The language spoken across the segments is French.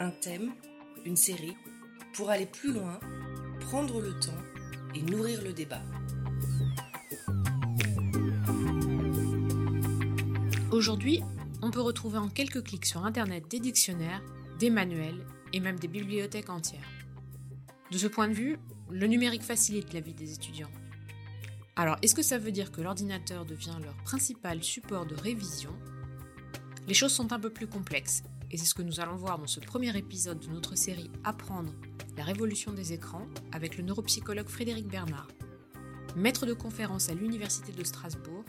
Un thème, une série, pour aller plus loin, prendre le temps et nourrir le débat. Aujourd'hui, on peut retrouver en quelques clics sur Internet des dictionnaires, des manuels et même des bibliothèques entières. De ce point de vue, le numérique facilite la vie des étudiants. Alors, est-ce que ça veut dire que l'ordinateur devient leur principal support de révision? Les choses sont un peu plus complexes, et c'est ce que nous allons voir dans ce premier épisode de notre série Apprendre la révolution des écrans avec le neuropsychologue Frédéric Bernard. Maître de conférence à l'Université de Strasbourg,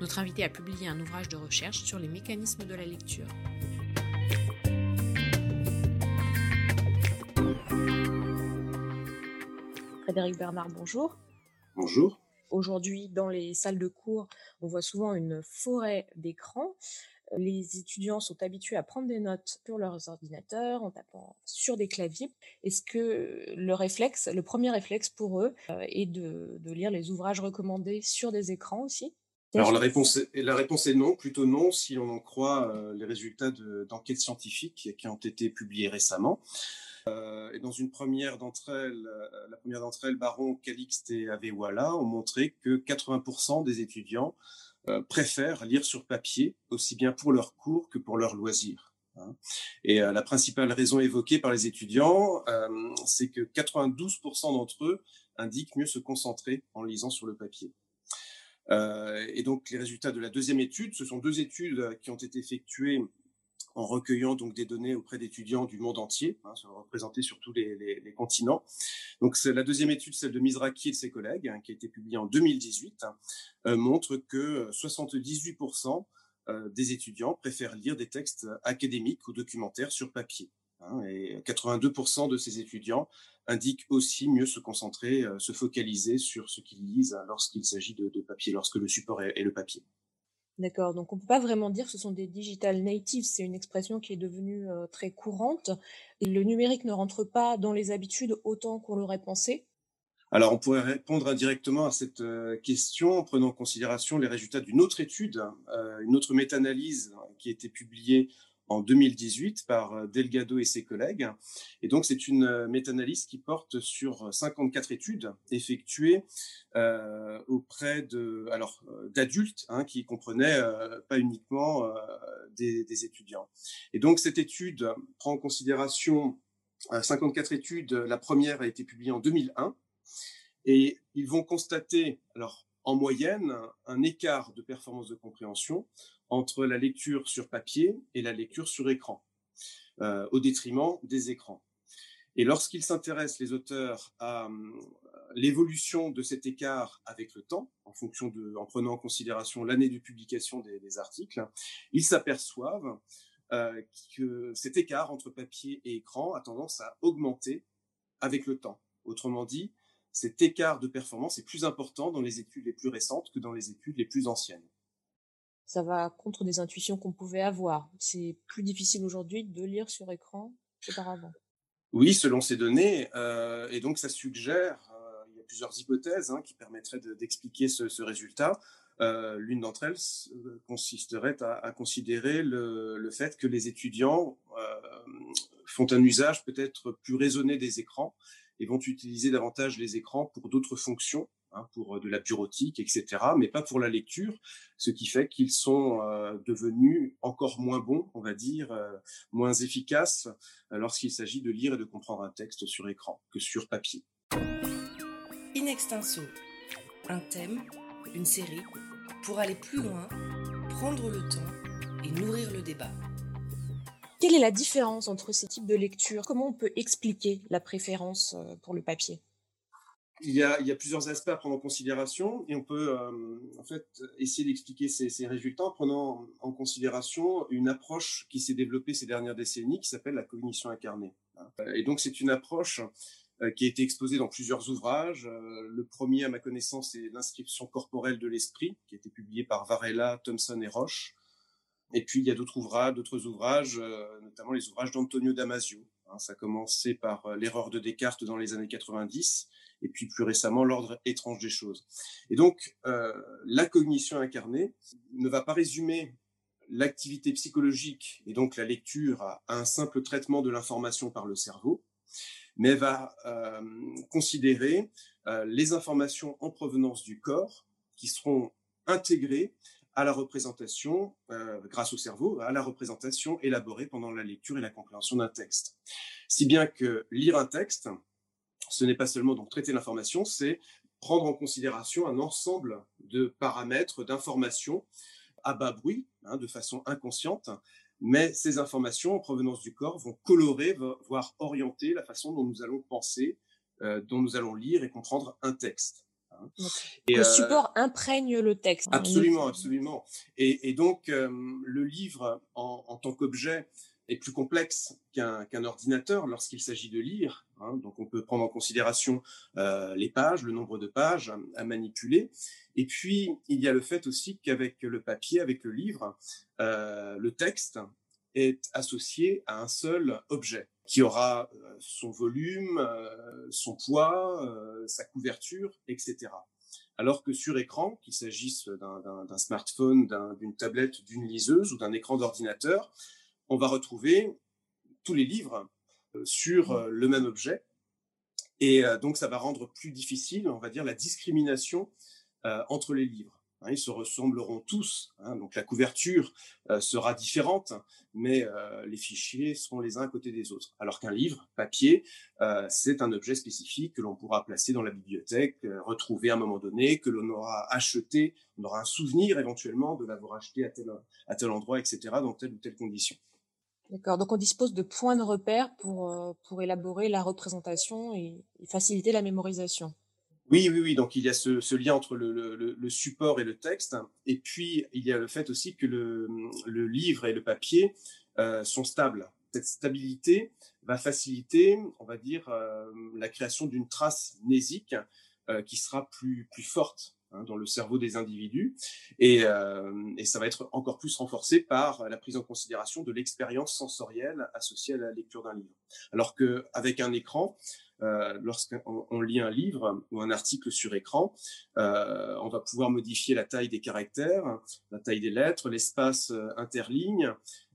notre invité a publié un ouvrage de recherche sur les mécanismes de la lecture. Frédéric Bernard, bonjour. Bonjour. Aujourd'hui, dans les salles de cours, on voit souvent une forêt d'écrans. Les étudiants sont habitués à prendre des notes sur leurs ordinateurs en tapant sur des claviers. Est-ce que le réflexe, le premier réflexe pour eux, euh, est de, lire les ouvrages recommandés sur des écrans aussi? Alors la réponse, est, la réponse est non, plutôt non, si l'on en croit euh, les résultats d'enquêtes scientifiques qui ont été publiées récemment. Euh, et dans une première d'entre elles, euh, la première d'entre elles, Baron, Calixte et Avewala, ont montré que 80% des étudiants euh, préfèrent lire sur papier, aussi bien pour leurs cours que pour leurs loisirs. Hein. Et la principale raison évoquée par les étudiants, c'est que 92% d'entre eux indiquent mieux se concentrer en lisant sur le papier. et donc les résultats de la deuxième étude, ce sont deux études qui ont été effectuées en recueillant donc des données auprès d'étudiants du monde entier, hein, représentés sur tous les, les, les continents. Donc la deuxième étude, celle de Mizraki et de ses collègues, hein, qui a été publiée en 2018, hein, euh, montre que 78% euh, des étudiants préfèrent lire des textes académiques ou documentaires sur papier. Hein, et 82% de ces étudiants indiquent aussi mieux se concentrer, euh, se focaliser sur ce qu'ils lisent lorsqu'il s'agit de, de, papier, lorsque le support est, est le papier. D'accord, donc on ne peut pas vraiment dire que ce sont des digital natives, c'est une expression qui est devenue euh, très courante. Et le numérique ne rentre pas dans les habitudes autant qu'on l'aurait pensé? Alors on pourrait répondre indirectement à cette euh, question en prenant en considération les résultats d'une autre étude, euh, une autre méta-analyse qui a été publiée en 2018 par euh, Delgado et ses collègues. Et donc, c'est une euh, méta-analyse qui porte sur 54 études effectuées euh, auprès de, alors, d'adultes, hein, qui comprenaient euh, pas uniquement euh, des, des, étudiants. Et donc, cette étude prend en considération 54 études. La première a été publiée en 2001. Et ils vont constater, alors, en moyenne, un écart de performance de compréhension entre la lecture sur papier et la lecture sur écran, euh, au détriment des écrans. Et lorsqu'ils s'intéressent, les auteurs, à euh, l'évolution de cet écart avec le temps, en fonction de, en prenant en considération l'année de publication des, des articles, ils s'aperçoivent euh, que cet écart entre papier et écran a tendance à augmenter avec le temps. Autrement dit, cet écart de performance est plus important dans les études les plus récentes que dans les études les plus anciennes ça va contre des intuitions qu'on pouvait avoir. C'est plus difficile aujourd'hui de lire sur écran qu'auparavant. Oui, selon ces données, euh, et donc ça suggère, euh, il y a plusieurs hypothèses hein, qui permettraient d'expliquer de, ce, ce, résultat. Euh, L'une d'entre elles consisterait à, à considérer le, le, fait que les étudiants font un usage peut-être plus raisonné des écrans et vont utiliser davantage les écrans pour d'autres fonctions hein, pour euh, de la bureautique, etc., mais pas pour la lecture, ce qui fait qu'ils sont euh, devenus encore moins bons, on va dire, euh, moins efficaces lorsqu'il s'agit de lire et de comprendre un texte sur écran que sur papier. In extenso, un thème, une série, pour aller plus loin, prendre le temps et nourrir le débat. Quelle est la différence entre ces types de lecture Comment on peut expliquer la préférence pour le papier? Il y, a, plusieurs aspects à prendre en considération et on peut euh, en fait essayer d'expliquer ces, résultats en prenant en considération une approche qui s'est développée ces dernières décennies qui s'appelle la cognition incarnée. Et donc c'est une approche euh, qui a été exposée dans plusieurs ouvrages. Euh, le premier, à ma connaissance, c'est l'inscription corporelle de l'esprit, qui a été publié par Varela, Thomson et Roche. Et puis il y a d'autres ouvrages, d'autres ouvrages, euh, notamment les ouvrages d'Antonio Damasio. Hein, ça a commencé par euh, l'erreur de Descartes dans les années 90 et puis plus récemment l'ordre étrange des choses. Et donc, euh, la cognition incarnée ne va pas résumer l'activité psychologique et donc la lecture a un simple traitement de l'information par le cerveau, mais va considérer les informations en provenance du corps qui seront intégrées à la représentation, euh, grâce au cerveau, à la représentation élaborée pendant la lecture et la compréhension d'un texte. Si bien que lire un texte, ce n'est pas seulement donc traiter l'information, c'est prendre en considération un ensemble de paramètres, d'informations à bas bruit, hein, de façon inconsciente, mais ces informations en provenance du corps vont colorer, voire orienter la façon dont nous allons penser, euh, dont nous allons lire et comprendre un texte. Hein. le euh, support imprègne le texte. Hein, absolument, absolument. Et, donc, euh, le livre, en, en tant qu'objet, est plus complexe qu'un ordinateur lorsqu'il s'agit de lire. Hein. donc on peut prendre en considération euh, les pages, le nombre de pages à, manipuler. Et puis il y a le fait aussi qu'avec le papier, avec le livre, euh, le texte est associé à un seul objet qui aura euh, son volume, son poids, sa couverture, etc. Alors que sur écran, qu'il s'agisse d'un smartphone, d'une tablette, d'une liseuse ou d'un écran d'ordinateur, on va retrouver tous les livres euh, sur mmh. euh, le même objet. Et euh, donc, ça va rendre plus difficile, on va dire, la discrimination entre les livres. Hein, ils se ressembleront tous, hein, donc la couverture sera différente, mais les fichiers seront les uns à côté des autres. Alors qu'un livre, papier, c'est un objet spécifique que l'on pourra placer dans la bibliothèque, retrouver à un moment donné, que l'on aura acheté, on aura un souvenir éventuellement de l'avoir acheté à tel, endroit, etc., dans telle ou telle condition. D'accord. Donc on dispose de points de repère euh, pour élaborer la représentation et, faciliter la mémorisation. Oui, oui, oui. Donc il y a ce, lien entre le, le, support et le texte. Et puis il y a le fait aussi que le, le livre et le papier euh, sont stables. Cette stabilité va faciliter, on va dire, euh, la création d'une trace nésique qui sera plus, plus forte Hein, dans le cerveau des individus. Euh, et, ça va être encore plus renforcé par la prise en considération de l'expérience sensorielle associée à la lecture d'un livre. Alors qu'avec un écran, euh, lorsqu'on lit un livre ou un article sur écran, euh, on va pouvoir modifier la taille des caractères, la taille des lettres, l'espace interligne.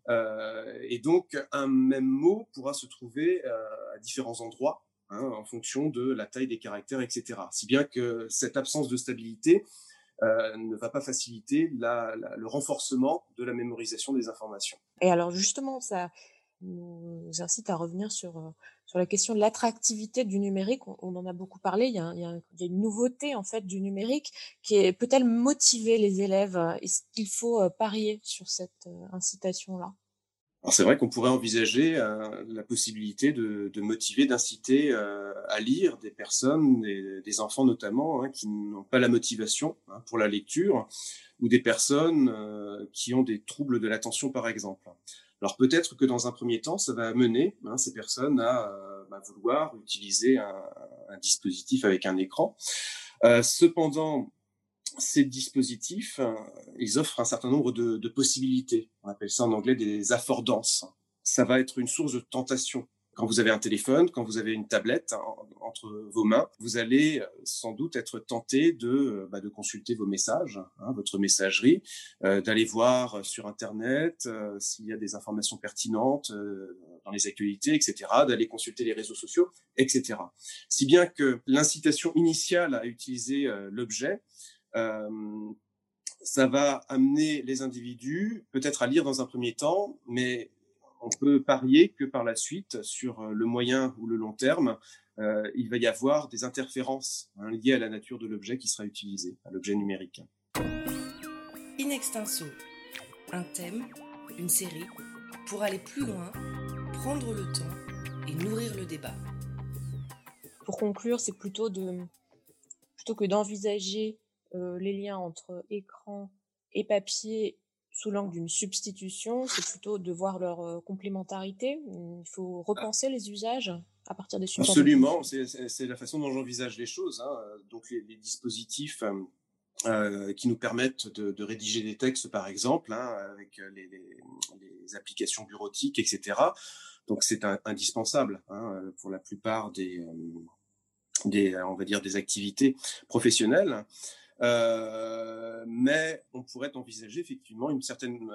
et donc, un même mot pourra se trouver à différents endroits Hein, en fonction de la taille des caractères, etc. Si bien que cette absence de stabilité euh, ne va pas faciliter le renforcement de la mémorisation des informations. Et alors justement, ça nous incite à revenir sur, euh, sur la question de l'attractivité du numérique. On, en a beaucoup parlé. Il y a, une nouveauté en fait du numérique qui peut-elle motiver les élèves? Est-ce qu'il faut euh, parier sur cette incitation-là? Alors c'est vrai qu'on pourrait envisager euh, la possibilité de, motiver, d'inciter euh, à lire des personnes, des, des enfants notamment, hein, qui n'ont pas la motivation hein, pour la lecture, ou des personnes euh, qui ont des troubles de l'attention par exemple. Alors peut-être que dans un premier temps, ça va amener hein, ces personnes à bah, vouloir utiliser un, un, dispositif avec un écran. cependant, ces dispositifs, euh, ils offrent un certain nombre de, possibilités. On appelle ça en anglais des affordances. Ça va être une source de tentation. Quand vous avez un téléphone, quand vous avez une tablette entre vos mains, vous allez euh, sans doute être tenté de, euh, bah, de consulter vos messages, hein, votre messagerie, d'aller voir sur Internet s'il y a des informations pertinentes dans les actualités, etc., d'aller consulter les réseaux sociaux, etc. Si bien que l'incitation initiale à utiliser l'objet euh, ça va amener les individus peut-être à lire dans un premier temps, mais on peut parier que par la suite, sur euh, le moyen ou le long terme, euh, il va y avoir des interférences hein, liées à la nature de l'objet qui sera utilisé, à l'objet numérique. In extenso, un thème, une série, pour aller plus loin, prendre le temps et nourrir le débat. Pour conclure, c'est plutôt de plutôt que d'envisager euh, les liens entre écran et papier sous l'angle d'une substitution, c'est plutôt de voir leur euh, complémentarité. Il faut repenser les usages à partir des supports. Absolument, c'est la façon dont j'envisage les choses. Hein. Donc les, dispositifs euh, qui nous permettent de, rédiger des textes, par exemple, hein, avec les, applications bureautiques, etc. Donc c'est indispensable hein, pour la plupart des, des, on va dire, des activités professionnelles. Mais on pourrait envisager effectivement une certaine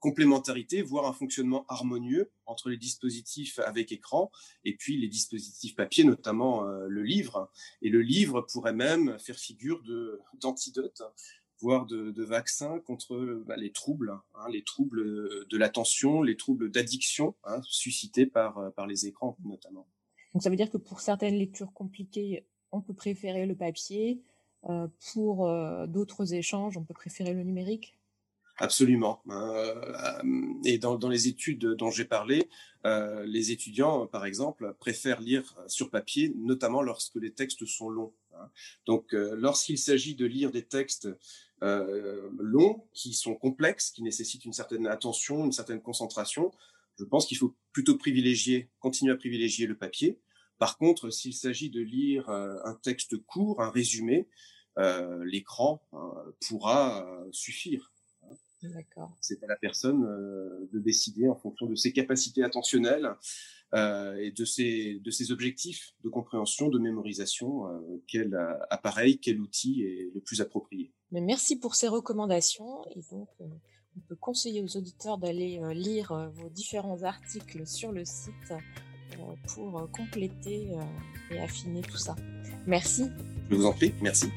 complémentarité, voire un fonctionnement harmonieux entre les dispositifs avec écran et puis les dispositifs papier, notamment le livre. Et le livre pourrait même faire figure d'antidote voire de, de vaccins contre bah, les troubles, hein, les troubles de l'attention, les troubles d'addiction hein, suscités par, euh, les écrans notamment. Donc ça veut dire que pour certaines lectures compliquées, on peut préférer le papier, euh, pour euh, d'autres échanges, on peut préférer le numérique? Absolument. Hein, et dans, les études dont j'ai parlé, euh, les étudiants, par exemple, préfèrent lire sur papier, notamment lorsque les textes sont longs. Hein. Donc, lorsqu'il s'agit de lire des textes euh, longs, qui sont complexes, qui nécessitent une certaine attention, une certaine concentration. Je pense qu'il faut plutôt privilégier, continuer à privilégier le papier. Par contre, s'il s'agit de lire euh, un texte court, un résumé, euh, l'écran pourra suffire. C'est à la personne de décider en fonction de ses capacités attentionnelles euh, et de ses, de ses objectifs de compréhension, de mémorisation, euh, quel appareil, quel outil est le plus approprié. Mais merci pour ces recommandations et donc euh, on peut conseiller aux auditeurs d'aller lire vos différents articles sur le site pour compléter et affiner tout ça. Merci. Je vous en prie, merci.